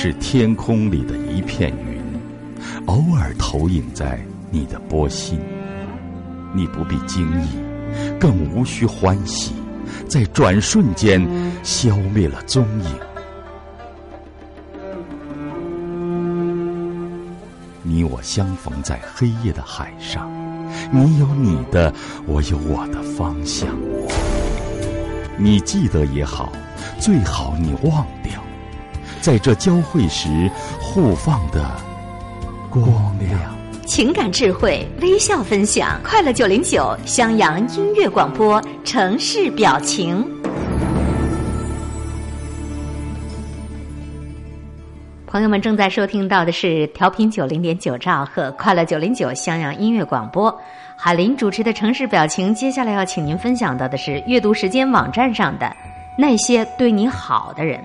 是天空里的一片云，偶尔投影在你的波心。你不必惊异，更无需欢喜，在转瞬间消灭了踪影。你我相逢在黑夜的海上，你有你的，我有我的方向。你记得也好，最好你忘掉，在这交汇时互放的光亮。情感智慧，微笑分享，快乐九零九，襄阳音乐广播，城市表情。朋友们正在收听到的是调频九零点九兆赫，快乐九零九襄阳音乐广播，海林主持的城市表情。接下来要请您分享到的是阅读时间网站上的那些对你好的人。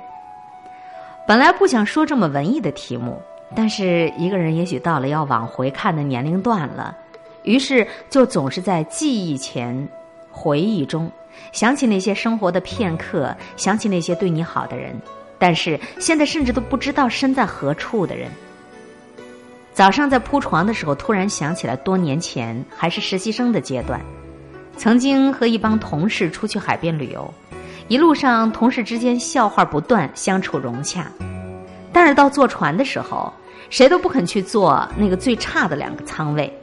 本来不想说这么文艺的题目。但是一个人也许到了要往回看的年龄段了，于是就总是在记忆前、回忆中想起那些生活的片刻，想起那些对你好的人，但是现在甚至都不知道身在何处的人。早上在铺床的时候，突然想起来多年前还是实习生的阶段，曾经和一帮同事出去海边旅游，一路上同事之间笑话不断，相处融洽，但是到坐船的时候。谁都不肯去坐那个最差的两个舱位，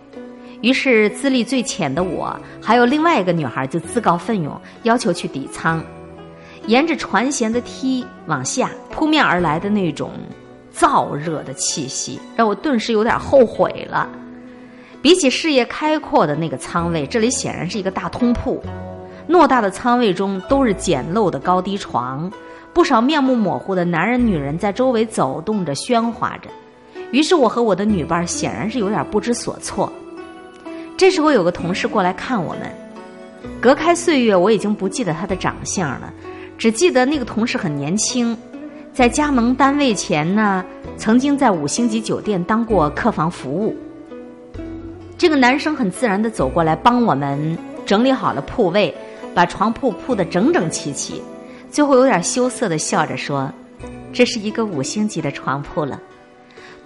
于是资历最浅的我，还有另外一个女孩就自告奋勇要求去底舱。沿着船舷的梯往下扑面而来的那种燥热的气息，让我顿时有点后悔了。比起视野开阔的那个舱位，这里显然是一个大通铺。偌大的舱位中都是简陋的高低床，不少面目模糊的男人、女人在周围走动着、喧哗着。于是我和我的女伴显然是有点不知所措。这时候有个同事过来看我们，隔开岁月，我已经不记得他的长相了，只记得那个同事很年轻，在加盟单位前呢，曾经在五星级酒店当过客房服务。这个男生很自然的走过来帮我们整理好了铺位，把床铺铺得整整齐齐，最后有点羞涩的笑着说：“这是一个五星级的床铺了。”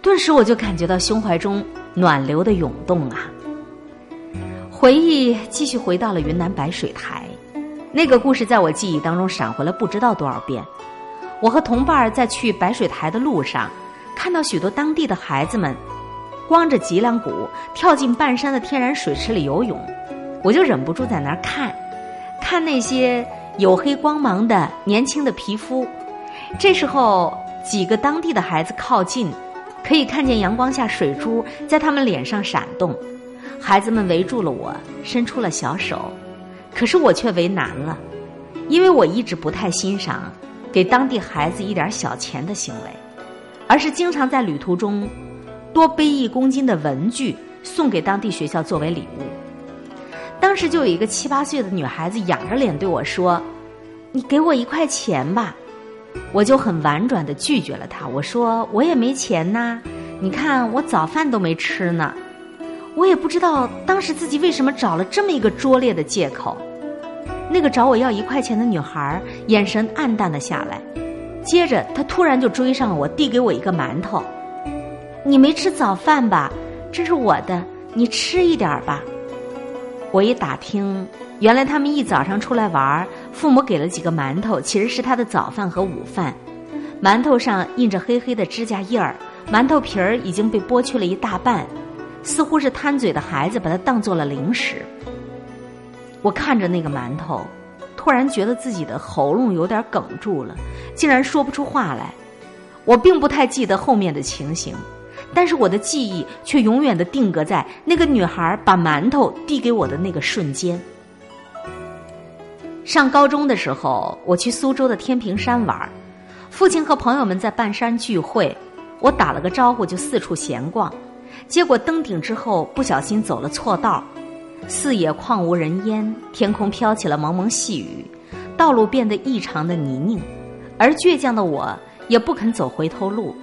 顿时我就感觉到胸怀中暖流的涌动啊！回忆继续回到了云南白水台，那个故事在我记忆当中闪回了不知道多少遍。我和同伴在去白水台的路上，看到许多当地的孩子们光着脊梁骨跳进半山的天然水池里游泳，我就忍不住在那儿看，看那些黝黑光芒的年轻的皮肤。这时候，几个当地的孩子靠近。可以看见阳光下水珠在他们脸上闪动，孩子们围住了我，伸出了小手，可是我却为难了，因为我一直不太欣赏给当地孩子一点小钱的行为，而是经常在旅途中多背一公斤的文具送给当地学校作为礼物。当时就有一个七八岁的女孩子仰着脸对我说：“你给我一块钱吧。”我就很婉转的拒绝了她。我说我也没钱呐，你看我早饭都没吃呢。我也不知道当时自己为什么找了这么一个拙劣的借口。那个找我要一块钱的女孩眼神暗淡了下来，接着她突然就追上了我，递给我一个馒头。你没吃早饭吧？这是我的，你吃一点吧。我一打听，原来他们一早上出来玩儿。父母给了几个馒头，其实是他的早饭和午饭。馒头上印着黑黑的指甲印儿，馒头皮儿已经被剥去了一大半，似乎是贪嘴的孩子把它当做了零食。我看着那个馒头，突然觉得自己的喉咙有点哽住了，竟然说不出话来。我并不太记得后面的情形，但是我的记忆却永远的定格在那个女孩把馒头递给我的那个瞬间。上高中的时候，我去苏州的天平山玩，父亲和朋友们在半山聚会，我打了个招呼就四处闲逛，结果登顶之后不小心走了错道，四野旷无人烟，天空飘起了蒙蒙细雨，道路变得异常的泥泞，而倔强的我也不肯走回头路，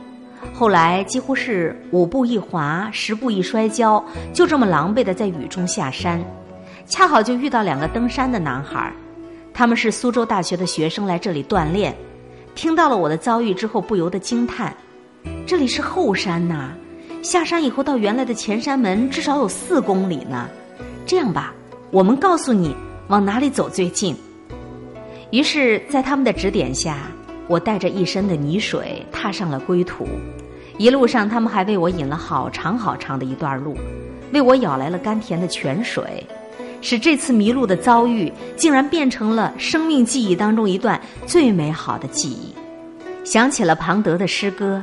后来几乎是五步一滑，十步一摔跤，就这么狼狈的在雨中下山，恰好就遇到两个登山的男孩。他们是苏州大学的学生，来这里锻炼。听到了我的遭遇之后，不由得惊叹：这里是后山呐，下山以后到原来的前山门至少有四公里呢。这样吧，我们告诉你往哪里走最近。”于是，在他们的指点下，我带着一身的泥水踏上了归途。一路上，他们还为我引了好长好长的一段路，为我舀来了甘甜的泉水，使这次迷路的遭遇竟然变成了生命记忆当中一段最美好的记忆。想起了庞德的诗歌，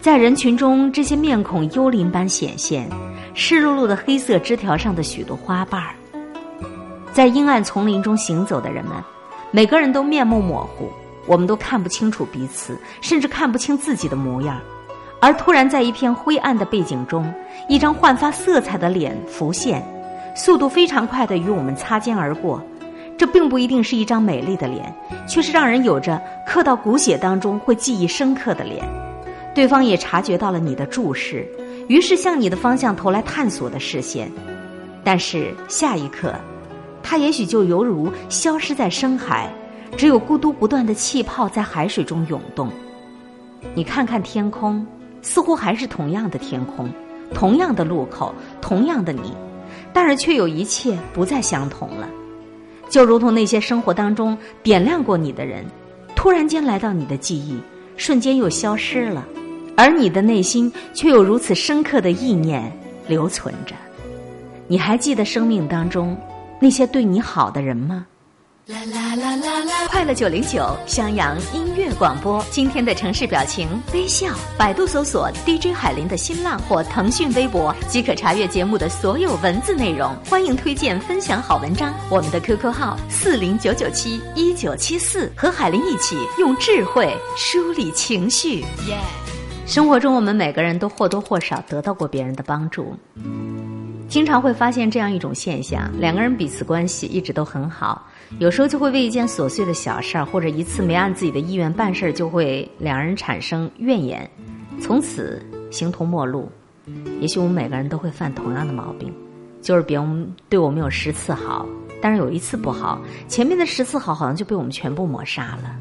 在人群中，这些面孔幽灵般显现，湿漉漉的黑色枝条上的许多花瓣，在阴暗丛林中行走的人们。每个人都面目模糊，我们都看不清楚彼此，甚至看不清自己的模样。而突然在一片灰暗的背景中，一张焕发色彩的脸浮现，速度非常快的与我们擦肩而过。这并不一定是一张美丽的脸，却是让人有着刻到骨血当中会记忆深刻的脸。对方也察觉到了你的注视，于是向你的方向投来探索的视线。但是下一刻。他也许就犹如消失在深海，只有咕嘟不断的气泡在海水中涌动。你看看天空，似乎还是同样的天空，同样的路口，同样的你，但是却有一切不再相同了。就如同那些生活当中点亮过你的人，突然间来到你的记忆，瞬间又消失了，而你的内心却有如此深刻的意念留存着。你还记得生命当中？那些对你好的人吗？啦啦啦啦啦！快乐九零九襄阳音乐广播，今天的城市表情微笑。百度搜索 DJ 海林的新浪或腾讯微博，即可查阅节目的所有文字内容。欢迎推荐分享好文章。我们的 QQ 号四零九九七一九七四，和海林一起用智慧梳理情绪。耶！生活中，我们每个人都或多或少得到过别人的帮助。经常会发现这样一种现象：两个人彼此关系一直都很好，有时候就会为一件琐碎的小事儿，或者一次没按自己的意愿办事儿，就会两人产生怨言，从此形同陌路。也许我们每个人都会犯同样的毛病，就是别人对我们有十次好，但是有一次不好，前面的十次好好像就被我们全部抹杀了。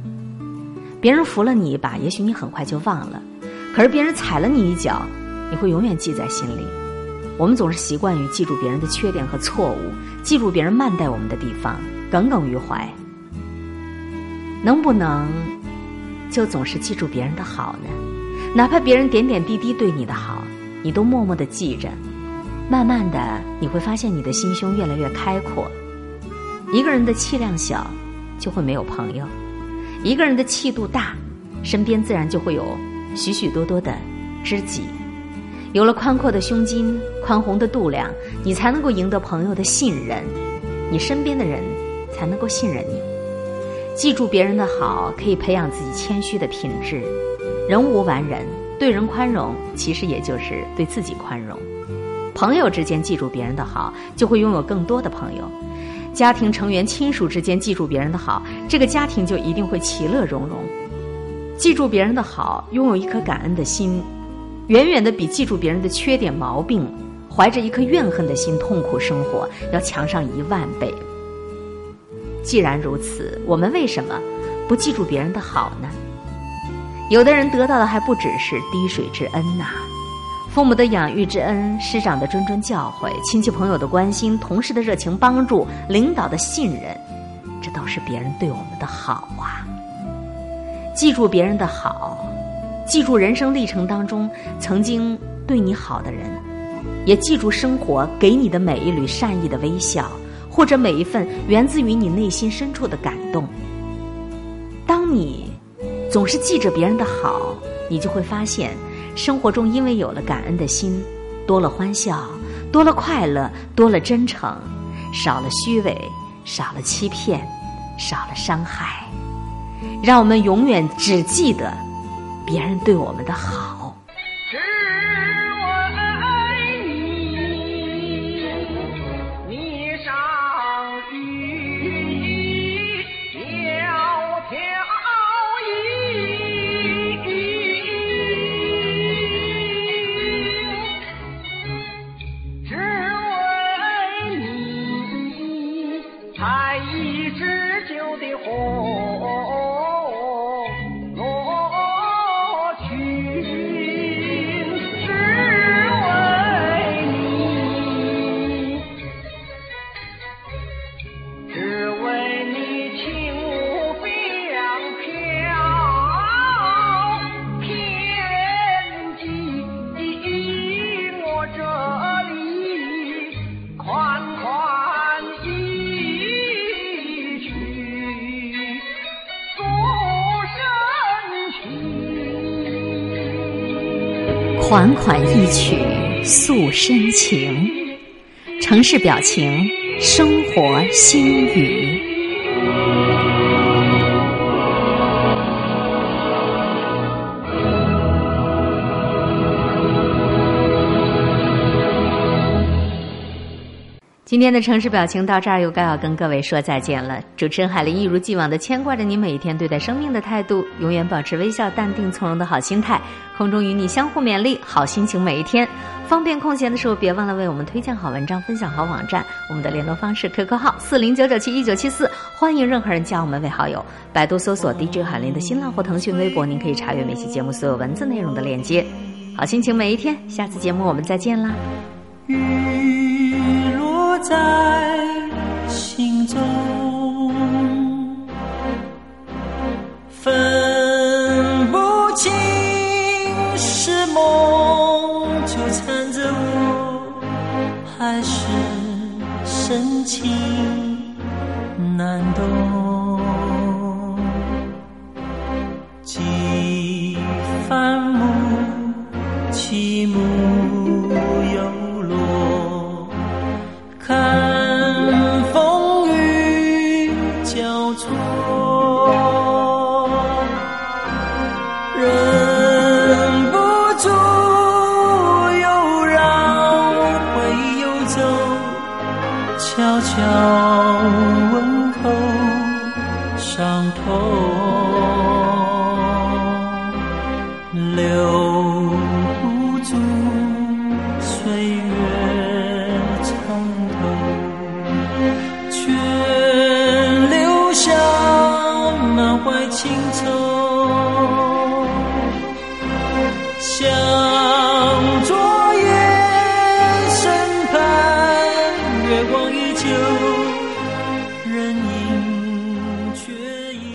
别人扶了你一把，也许你很快就忘了；可是别人踩了你一脚，你会永远记在心里。我们总是习惯于记住别人的缺点和错误，记住别人慢待我们的地方，耿耿于怀。能不能就总是记住别人的好呢？哪怕别人点点滴滴对你的好，你都默默的记着。慢慢的，你会发现你的心胸越来越开阔。一个人的气量小，就会没有朋友；一个人的气度大，身边自然就会有许许多多的知己。有了宽阔的胸襟、宽宏的度量，你才能够赢得朋友的信任，你身边的人才能够信任你。记住别人的好，可以培养自己谦虚的品质。人无完人，对人宽容，其实也就是对自己宽容。朋友之间记住别人的好，就会拥有更多的朋友。家庭成员、亲属之间记住别人的好，这个家庭就一定会其乐融融。记住别人的好，拥有一颗感恩的心。远远的比记住别人的缺点毛病，怀着一颗怨恨的心痛苦生活要强上一万倍。既然如此，我们为什么不记住别人的好呢？有的人得到的还不只是滴水之恩呐，父母的养育之恩，师长的谆谆教诲，亲戚朋友的关心，同事的热情帮助，领导的信任，这都是别人对我们的好啊。记住别人的好。记住人生历程当中曾经对你好的人，也记住生活给你的每一缕善意的微笑，或者每一份源自于你内心深处的感动。当你总是记着别人的好，你就会发现，生活中因为有了感恩的心，多了欢笑，多了快乐，多了真诚，少了虚伪，少了欺骗，少了伤害。让我们永远只记得。别人对我们的好。只为你，霓裳羽衣飘飘逸，只为你，才一枝旧的红。款款一曲诉深情，城市表情，生活心语。今天的城市表情到这儿又该要跟各位说再见了。主持人海林一如既往的牵挂着你每一天对待生命的态度，永远保持微笑、淡定、从容的好心态。空中与你相互勉励，好心情每一天。方便空闲的时候，别忘了为我们推荐好文章、分享好网站。我们的联络方式：QQ 号四零九九七一九七四，欢迎任何人加我们为好友。百度搜索 DJ 海林的新浪或腾讯微博，您可以查阅每期节目所有文字内容的链接。好心情每一天，下次节目我们再见啦。在心中，分不清是梦纠缠着我，还是深情难懂。错，忍不住又让回忆游走，悄悄问候，伤痛留不住岁月。